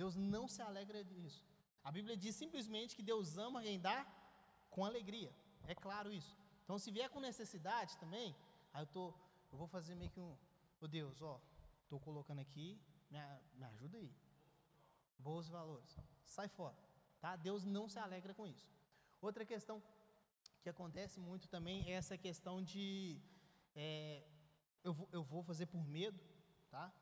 Deus não se alegra disso. A Bíblia diz simplesmente que Deus ama quem dá com alegria. É claro isso. Então, se vier com necessidade também, aí eu tô, eu vou fazer meio que um, ô oh Deus, ó, tô colocando aqui, me, me ajuda aí bons valores. Sai fora, tá? Deus não se alegra com isso. Outra questão que acontece muito também é essa questão de é, eu, vou, eu vou fazer por medo, tá?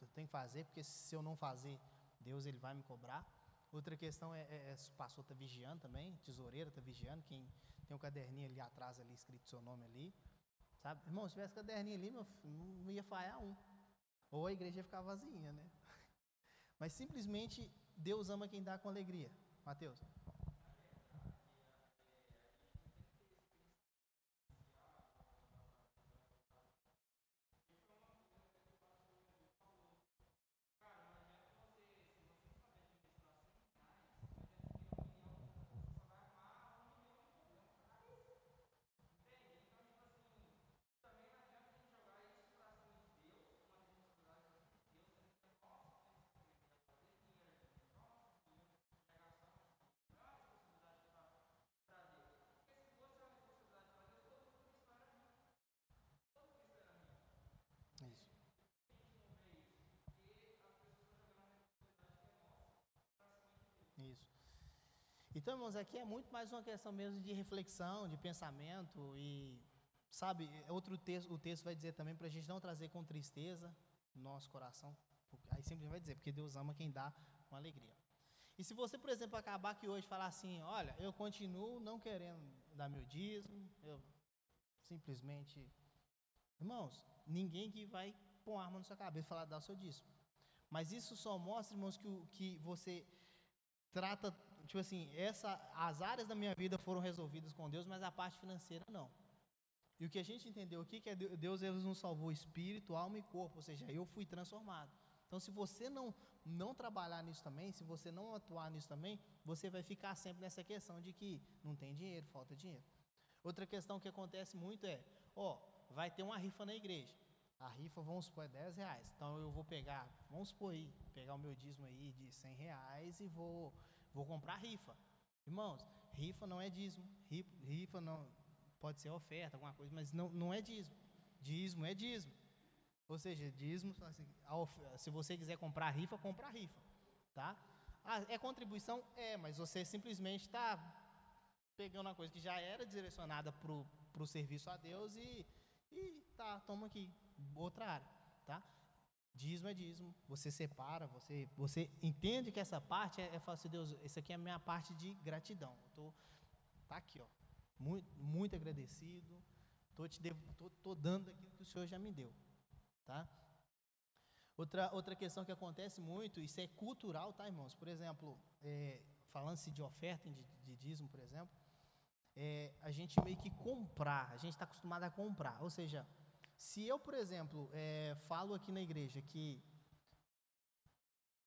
Eu tenho que fazer porque se eu não fazer, Deus ele vai me cobrar. Outra questão é, é, é o pastor está vigiando também, tesoureiro está vigiando, quem tem um caderninho ali atrás ali escrito seu nome ali, sabe? Irmão, se tivesse caderninho ali, meu, não ia falhar um. Ou a igreja ia ficar vazia, né? Mas simplesmente Deus ama quem dá com alegria. Mateus. Então, irmãos, aqui é muito mais uma questão mesmo de reflexão, de pensamento e, sabe, outro texto, o texto vai dizer também para a gente não trazer com tristeza no nosso coração. Aí sempre vai dizer, porque Deus ama quem dá com alegria. E se você, por exemplo, acabar aqui hoje e falar assim, olha, eu continuo não querendo dar meu dízimo, eu simplesmente. Irmãos, ninguém que vai pôr arma na sua cabeça e falar dar o seu dízimo. Mas isso só mostra, irmãos, que, que você trata tipo assim, essa, as áreas da minha vida foram resolvidas com Deus, mas a parte financeira não. E o que a gente entendeu aqui que é Deus ele nos salvou espírito, alma e corpo, ou seja, eu fui transformado. Então, se você não não trabalhar nisso também, se você não atuar nisso também, você vai ficar sempre nessa questão de que não tem dinheiro, falta dinheiro. Outra questão que acontece muito é, ó, vai ter uma rifa na igreja. A rifa, vamos supor, é 10 reais. Então eu vou pegar, vamos supor aí, pegar o meu dízimo aí de 100 reais e vou Vou comprar rifa. Irmãos, rifa não é dízimo. Rifa não pode ser oferta, alguma coisa, mas não, não é dízimo. Dízimo é dízimo. Ou seja, dízimo, assim, se você quiser comprar rifa, compra rifa. Tá? Ah, é contribuição? É, mas você simplesmente está pegando uma coisa que já era direcionada para o serviço a Deus e, e tá, toma aqui, outra área. Tá? Dízimo é dízimo. Você separa, você, você entende que essa parte é, é assim, Deus, isso aqui é a minha parte de gratidão. Eu tô, tá aqui, ó. Muito, muito agradecido. Tô, te devo, tô, tô dando aquilo que o Senhor já me deu. Tá? Outra, outra questão que acontece muito, isso é cultural, tá, irmãos? Por exemplo, é, falando-se de oferta, de, de dízimo, por exemplo, é, a gente meio que comprar, a gente está acostumado a comprar. Ou seja, se eu, por exemplo, é, falo aqui na igreja que,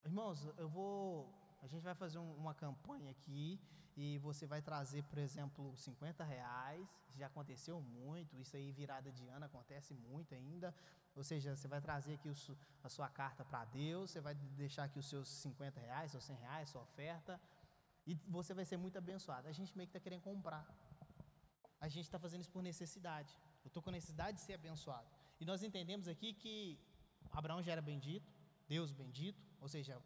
irmãos, eu vou, a gente vai fazer um, uma campanha aqui e você vai trazer, por exemplo, 50 reais, já aconteceu muito, isso aí virada de ano acontece muito ainda, ou seja, você vai trazer aqui o, a sua carta para Deus, você vai deixar aqui os seus 50 reais, seus 100 reais, sua oferta, e você vai ser muito abençoado. A gente meio que está querendo comprar. A gente está fazendo isso por necessidade. Eu estou com necessidade de ser abençoado. E nós entendemos aqui que Abraão já era bendito, Deus bendito, ou seja,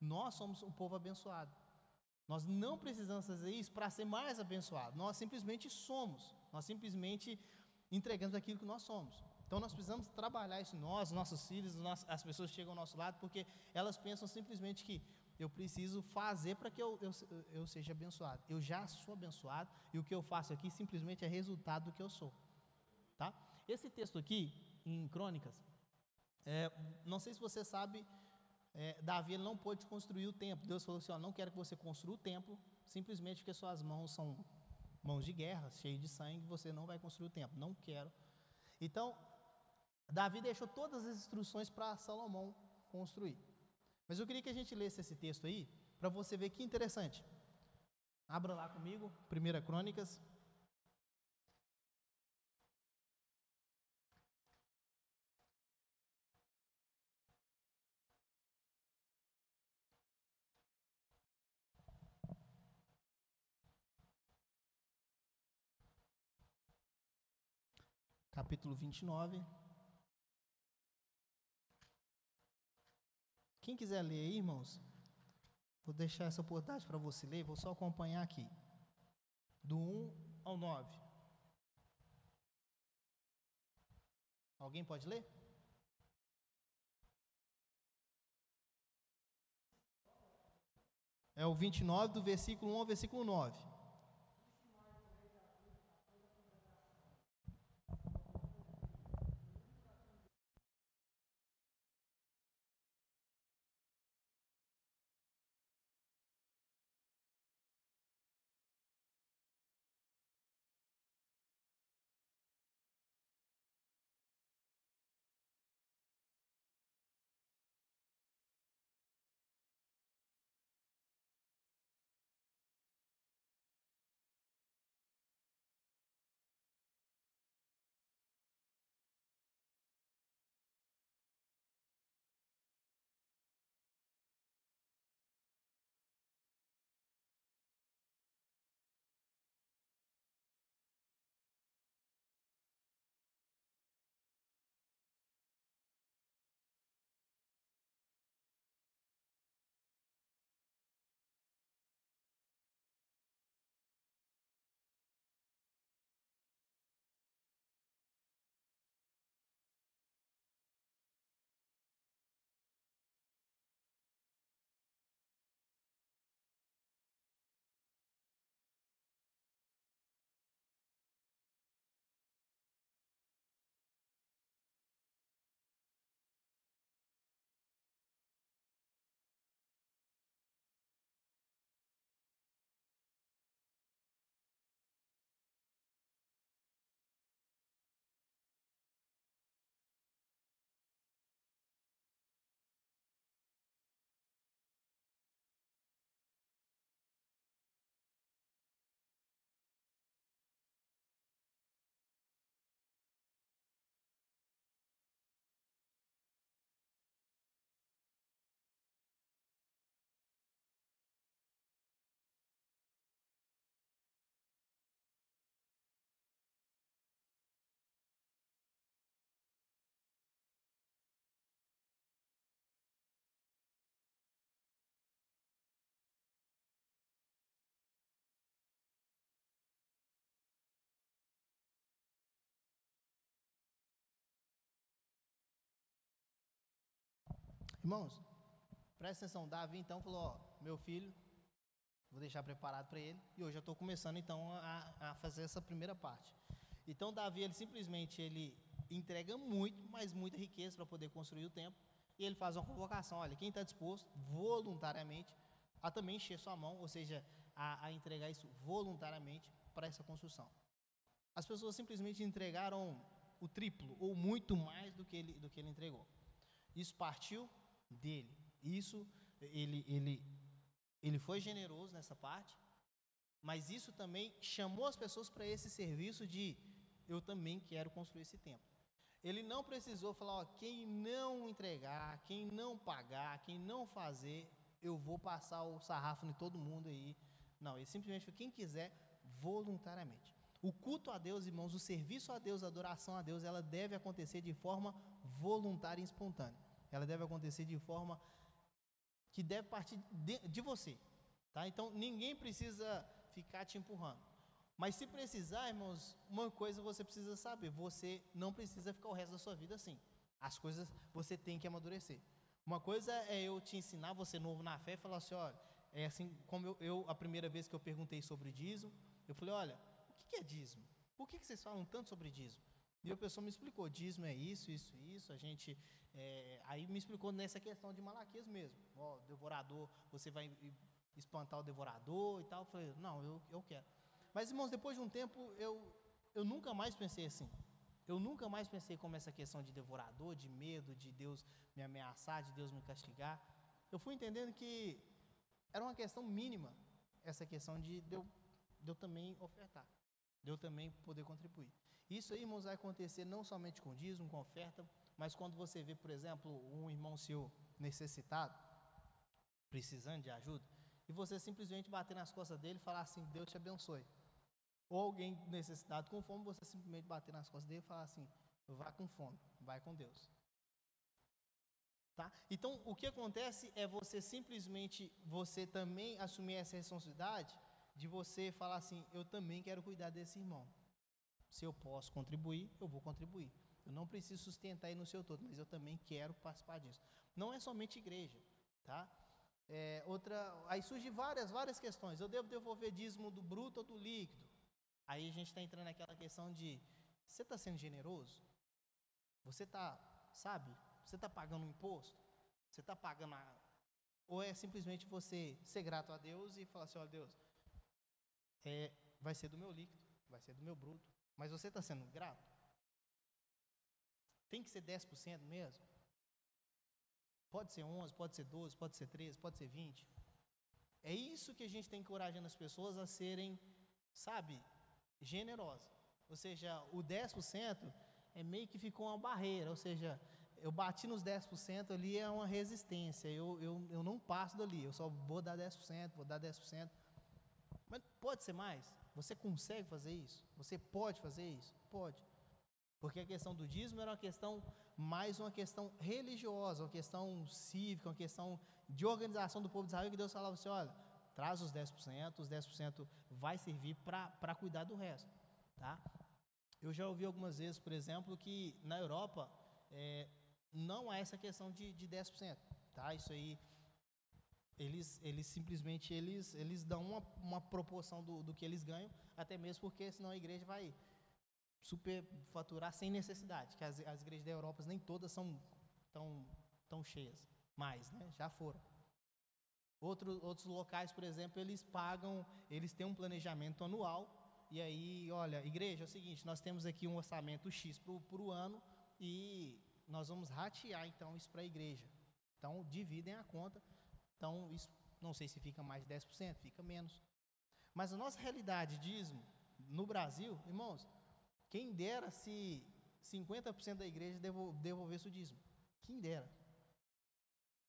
nós somos um povo abençoado. Nós não precisamos fazer isso para ser mais abençoado. Nós simplesmente somos. Nós simplesmente entregamos aquilo que nós somos. Então nós precisamos trabalhar isso nós, nossos filhos, as pessoas que chegam ao nosso lado, porque elas pensam simplesmente que eu preciso fazer para que eu, eu, eu seja abençoado. Eu já sou abençoado e o que eu faço aqui simplesmente é resultado do que eu sou. Tá? Esse texto aqui, em Crônicas, é, não sei se você sabe, é, Davi não pôde construir o templo. Deus falou assim: ó, não quero que você construa o templo, simplesmente porque suas mãos são mãos de guerra, cheias de sangue, você não vai construir o templo. Não quero. Então, Davi deixou todas as instruções para Salomão construir. Mas eu queria que a gente lesse esse texto aí, para você ver que interessante. Abra lá comigo, 1 Crônicas. Capítulo 29. Quem quiser ler aí, irmãos, vou deixar essa oportunidade para você ler, vou só acompanhar aqui. Do 1 ao 9. Alguém pode ler? É o 29 do versículo 1 ao versículo 9. Irmãos, presta atenção, Davi então falou, ó, meu filho, vou deixar preparado para ele, e hoje eu estou começando então a, a, fazer essa primeira parte. Então Davi, ele simplesmente, ele entrega muito, mas muita riqueza para poder construir o templo, e ele faz uma convocação, olha, quem está disposto voluntariamente a também encher sua mão, ou seja, a, a entregar isso voluntariamente para essa construção. As pessoas simplesmente entregaram o triplo ou muito mais do que ele, do que ele entregou. Isso partiu dele. Isso ele, ele, ele foi generoso nessa parte, mas isso também chamou as pessoas para esse serviço de eu também quero construir esse templo. Ele não precisou falar, ó, quem não entregar, quem não pagar, quem não fazer, eu vou passar o sarrafo em todo mundo aí. Não, ele simplesmente quem quiser voluntariamente. O culto a Deus, irmãos, o serviço a Deus, a adoração a Deus, ela deve acontecer de forma voluntária e espontânea. Ela deve acontecer de forma que deve partir de, de você, tá? Então ninguém precisa ficar te empurrando. Mas se precisar, irmãos, uma coisa você precisa saber: você não precisa ficar o resto da sua vida assim. As coisas você tem que amadurecer. Uma coisa é eu te ensinar, você novo na fé, e falar assim: olha, é assim como eu, eu, a primeira vez que eu perguntei sobre dízimo, eu falei: olha, o que é dízimo? Por que vocês falam tanto sobre dízimo? E a pessoa me explicou: dízimo é isso, isso, isso. A gente. É, aí me explicou nessa questão de Malaquias mesmo. Ó, devorador, você vai espantar o devorador e tal. Eu falei: não, eu, eu quero. Mas, irmãos, depois de um tempo, eu, eu nunca mais pensei assim. Eu nunca mais pensei como essa questão de devorador, de medo, de Deus me ameaçar, de Deus me castigar. Eu fui entendendo que era uma questão mínima, essa questão de, eu, de eu também ofertar, de eu também poder contribuir. Isso aí, irmãos, vai acontecer não somente com dízimo, com oferta, mas quando você vê, por exemplo, um irmão seu necessitado, precisando de ajuda, e você simplesmente bater nas costas dele e falar assim: Deus te abençoe ou alguém necessitado com fome, você simplesmente bater nas costas dele e falar assim: vá com fome, vai com Deus. Tá? Então, o que acontece é você simplesmente, você também assumir essa responsabilidade de você falar assim: eu também quero cuidar desse irmão. Se eu posso contribuir, eu vou contribuir. Eu não preciso sustentar ele no seu todo, mas eu também quero participar disso. Não é somente igreja, tá? É, outra, aí surgem várias, várias questões. Eu devo devolver dízimo do bruto ou do líquido? Aí a gente está entrando naquela questão de: você está sendo generoso? Você está, sabe? Você está pagando um imposto? Você está pagando a. Ou é simplesmente você ser grato a Deus e falar assim: ó, Deus, é, vai ser do meu líquido, vai ser do meu bruto. Mas você está sendo grato? Tem que ser 10% mesmo? Pode ser 11, pode ser 12, pode ser 13, pode ser 20. É isso que a gente tem encorajando as pessoas a serem, sabe, generosa. Ou seja, o 10% é meio que ficou uma barreira, ou seja, eu bati nos 10% ali é uma resistência, eu, eu, eu não passo dali, eu só vou dar 10%, vou dar 10%. Mas pode ser mais? Você consegue fazer isso? Você pode fazer isso? Pode. Porque a questão do dízimo era uma questão mais uma questão religiosa, uma questão cívica, uma questão de organização do povo de Israel, que Deus falava assim, olha, traz os 10%, os 10% vai servir para cuidar do resto, tá? Eu já ouvi algumas vezes, por exemplo, que na Europa é, não há essa questão de, de 10%, tá? Isso aí, eles, eles simplesmente eles, eles dão uma, uma proporção do, do que eles ganham, até mesmo porque senão a igreja vai superfaturar sem necessidade, que as, as igrejas da Europa nem todas são tão, tão cheias, mais, né? Já foram. Outro, outros locais, por exemplo, eles pagam, eles têm um planejamento anual, e aí, olha, igreja, é o seguinte, nós temos aqui um orçamento X para o ano e nós vamos ratear então isso para a igreja. Então, dividem a conta. Então, isso, não sei se fica mais de 10%, fica menos. Mas a nossa realidade, dízimo, no Brasil, irmãos, quem dera se 50% da igreja devolvesse o dízimo. Quem dera.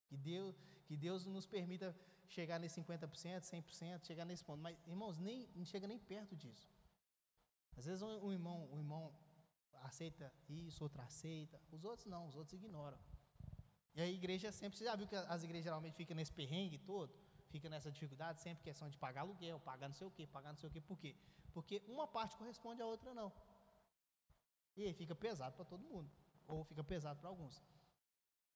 Que Deus, que Deus nos permita chegar nesse 50%, 100%, chegar nesse ponto. Mas, irmãos, nem, não chega nem perto disso. Às vezes um irmão, um irmão aceita isso, outro aceita, os outros não, os outros ignoram. E a igreja sempre, você já viu que as igrejas geralmente ficam nesse perrengue todo? Fica nessa dificuldade, sempre questão de pagar aluguel, pagar não sei o quê, pagar não sei o quê. Por quê? Porque uma parte corresponde à outra não. E aí fica pesado para todo mundo. Ou fica pesado para alguns.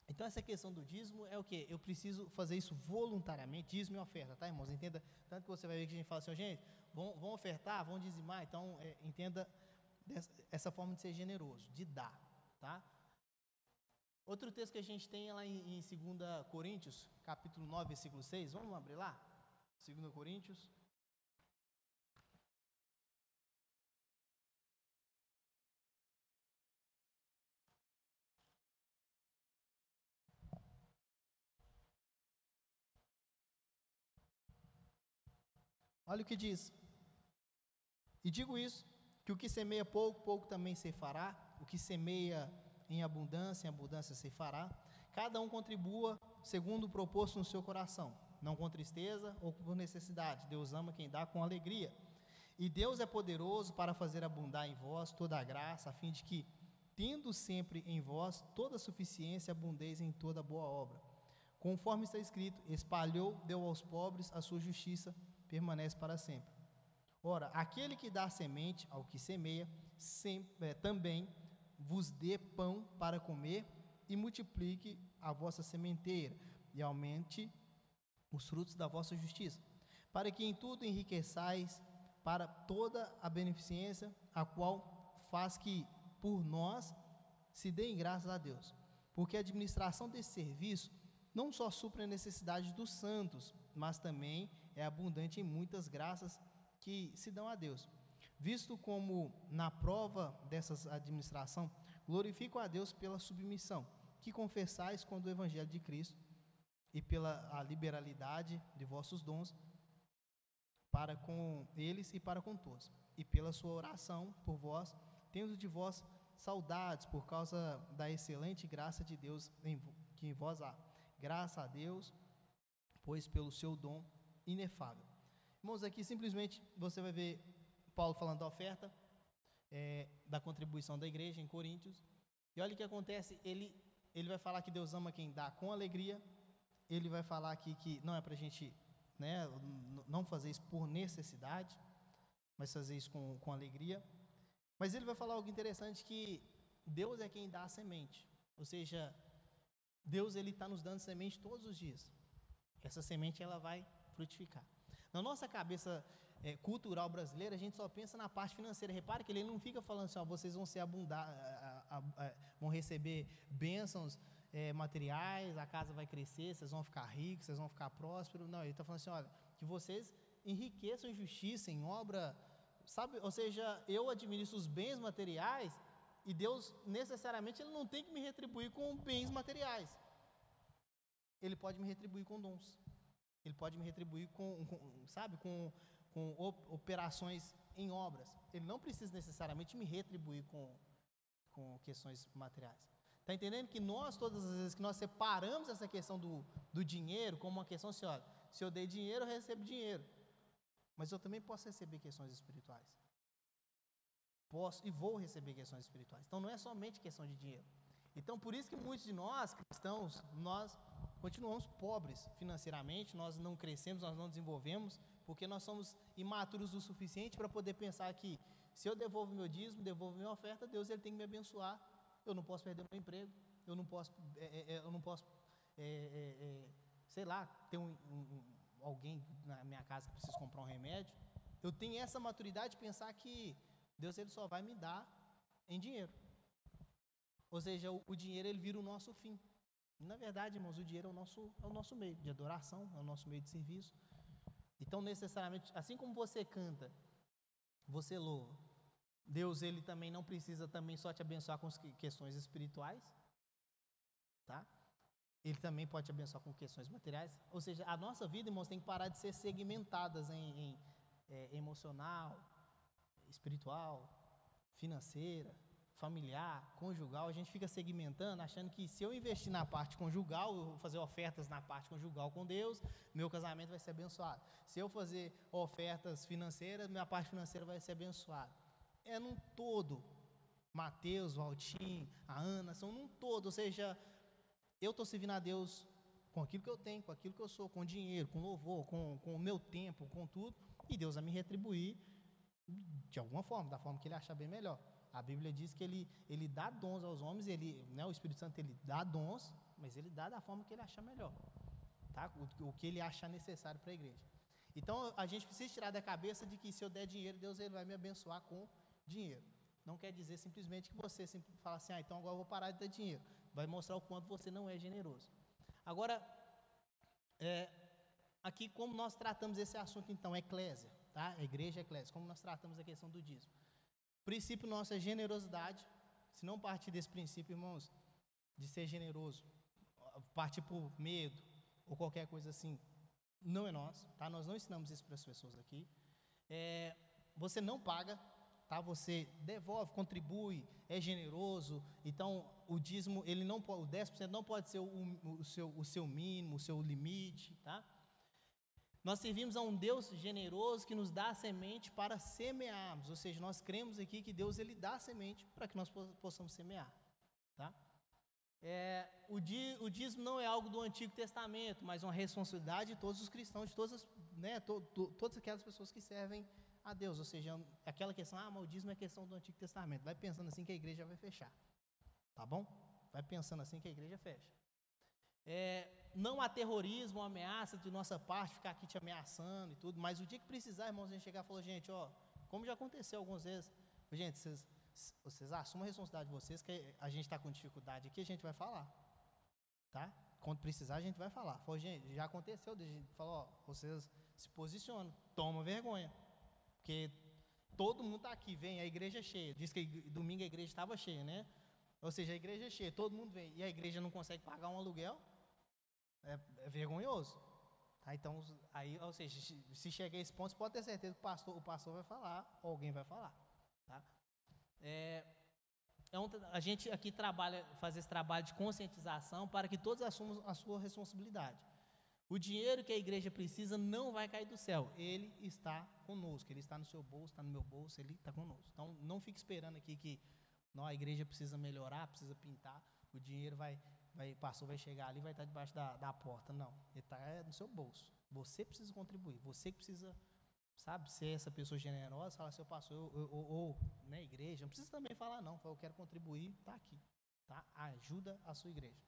Então, essa questão do dízimo é o que? Eu preciso fazer isso voluntariamente, dízimo e oferta, tá, irmãos? Entenda, tanto que você vai ver que a gente fala assim, gente, vão, vão ofertar, vão dizimar, então, é, entenda essa forma de ser generoso, de dar, tá? Outro texto que a gente tem é lá em, em 2 Coríntios, capítulo 9, versículo 6, vamos abrir lá? 2 Coríntios. Olha o que diz. E digo isso, que o que semeia pouco, pouco também se fará. O que semeia em abundância, em abundância se fará. Cada um contribua segundo o proposto no seu coração, não com tristeza ou por necessidade. Deus ama quem dá com alegria. E Deus é poderoso para fazer abundar em vós toda a graça, a fim de que, tendo sempre em vós toda a suficiência, abundeis em toda boa obra. Conforme está escrito: espalhou, deu aos pobres, a sua justiça permanece para sempre. Ora, aquele que dá semente ao que semeia, sempre, é, também vos dê pão para comer e multiplique a vossa sementeira e aumente os frutos da vossa justiça, para que em tudo enriqueçais para toda a beneficência, a qual faz que por nós se deem graças a Deus. Porque a administração desse serviço não só supre a necessidade dos santos, mas também é abundante em muitas graças que se dão a Deus. Visto como na prova dessa administração, glorifico a Deus pela submissão que confessais quando o evangelho de Cristo e pela liberalidade de vossos dons para com eles e para com todos, e pela sua oração por vós, tendo de vós saudades por causa da excelente graça de Deus em, que em vós há. Graça a Deus, pois pelo seu dom inefável. Irmãos, aqui simplesmente você vai ver Paulo falando da oferta, é, da contribuição da igreja em Coríntios. E olha o que acontece, ele, ele vai falar que Deus ama quem dá com alegria, ele vai falar aqui que não é para a gente né, não fazer isso por necessidade, mas fazer isso com, com alegria. Mas ele vai falar algo interessante que Deus é quem dá a semente, ou seja, Deus ele está nos dando semente todos os dias. Essa semente ela vai frutificar. Na nossa cabeça é, cultural brasileira, a gente só pensa na parte financeira. Repare que ele não fica falando assim, ó, vocês vão ser abundar, vão receber bênçãos é, materiais, a casa vai crescer, vocês vão ficar ricos, vocês vão ficar prósperos. Não, ele está falando assim, olha, que vocês enriqueçam em justiça, em obra, sabe? Ou seja, eu administro os bens materiais e Deus necessariamente ele não tem que me retribuir com bens materiais. Ele pode me retribuir com dons. Ele pode me retribuir com, com sabe, com, com operações em obras. Ele não precisa necessariamente me retribuir com, com questões materiais. Está entendendo que nós, todas as vezes que nós separamos essa questão do, do dinheiro como uma questão assim, olha, se eu dei dinheiro, eu recebo dinheiro. Mas eu também posso receber questões espirituais. Posso e vou receber questões espirituais. Então não é somente questão de dinheiro. Então por isso que muitos de nós, cristãos, nós continuamos pobres financeiramente, nós não crescemos, nós não desenvolvemos, porque nós somos imaturos o suficiente para poder pensar que se eu devolvo meu dízimo, devolvo minha oferta, Deus ele tem que me abençoar. Eu não posso perder meu emprego, eu não posso, é, é, é eu não posso, é, é, é, sei lá, ter um, um, alguém na minha casa que precisa comprar um remédio. Eu tenho essa maturidade de pensar que Deus ele só vai me dar em dinheiro. Ou seja, o, o dinheiro ele vira o nosso fim. Na verdade, irmãos, o dinheiro é o nosso, é o nosso meio de adoração, é o nosso meio de serviço. Então, necessariamente, assim como você canta, você louva. Deus, ele também não precisa também só te abençoar com questões espirituais, tá? Ele também pode te abençoar com questões materiais. Ou seja, a nossa vida, irmãos, tem que parar de ser segmentadas em, em é, emocional, espiritual, financeira, familiar, conjugal, a gente fica segmentando, achando que se eu investir na parte conjugal, eu vou fazer ofertas na parte conjugal com Deus, meu casamento vai ser abençoado. Se eu fazer ofertas financeiras, minha parte financeira vai ser abençoada. É num todo. Mateus, Valtim, a Ana, são num todo. Ou seja, eu estou servindo a Deus com aquilo que eu tenho, com aquilo que eu sou, com dinheiro, com louvor, com, com o meu tempo, com tudo, e Deus vai me retribuir de alguma forma, da forma que Ele achar bem melhor. A Bíblia diz que ele, ele dá dons aos homens, ele, né, o Espírito Santo ele dá dons, mas ele dá da forma que ele achar melhor. Tá? O, o que ele achar necessário para a igreja. Então a gente precisa tirar da cabeça de que se eu der dinheiro, Deus ele vai me abençoar com dinheiro. Não quer dizer simplesmente que você sempre fala assim, ah, então agora eu vou parar de dar dinheiro. Vai mostrar o quanto você não é generoso. Agora, é, aqui como nós tratamos esse assunto então, eclésia, tá? Igreja eclésia, como nós tratamos a questão do dízimo. Princípio nosso é generosidade. Se não partir desse princípio, irmãos, de ser generoso, partir por medo ou qualquer coisa assim, não é nós, tá? Nós não ensinamos isso para as pessoas aqui. É, você não paga, tá? Você devolve, contribui, é generoso. Então, o dízimo, ele não o 10% não pode ser o, o, seu, o seu mínimo, o seu limite, tá? Nós servimos a um Deus generoso que nos dá a semente para semearmos, ou seja, nós cremos aqui que Deus ele dá a semente para que nós possamos semear, tá? É, o, di, o dízimo não é algo do Antigo Testamento, mas uma responsabilidade de todos os cristãos, de todas, né, to, to, todas aquelas pessoas que servem a Deus. Ou seja, aquela questão, ah, o dízimo é questão do Antigo Testamento. Vai pensando assim que a igreja vai fechar. Tá bom? Vai pensando assim que a igreja fecha. É, não há terrorismo, ameaça de nossa parte, ficar aqui te ameaçando e tudo, mas o dia que precisar, irmãos, a gente chegar e falar, gente, ó, como já aconteceu algumas vezes, gente, vocês vocês assumam a responsabilidade de vocês, que a gente está com dificuldade aqui, a gente vai falar. Tá? Quando precisar, a gente vai falar. Falou, gente, já aconteceu, a gente falou, ó, vocês se posicionam, toma vergonha. Porque todo mundo está aqui, vem, a igreja é cheia. Diz que domingo a igreja estava cheia, né? Ou seja, a igreja é cheia, todo mundo vem. E a igreja não consegue pagar um aluguel, é, é vergonhoso. Tá? Então, aí, ou seja, se chegar a esse ponto, você pode ter certeza que o pastor, o pastor vai falar, alguém vai falar. Tá? É, é um, a gente aqui trabalha, faz esse trabalho de conscientização para que todos assumam a sua responsabilidade. O dinheiro que a igreja precisa não vai cair do céu, ele está conosco, ele está no seu bolso, está no meu bolso, ele está conosco. Então não fique esperando aqui que não, a igreja precisa melhorar, precisa pintar, o dinheiro vai, vai, pastor vai chegar ali vai estar debaixo da, da porta. Não, ele está no seu bolso. Você precisa contribuir, você que precisa sabe, ser essa pessoa generosa, falar, seu pastor, ou, ou, né, igreja, não precisa também falar não, eu quero contribuir, está aqui, tá? Ajuda a sua igreja,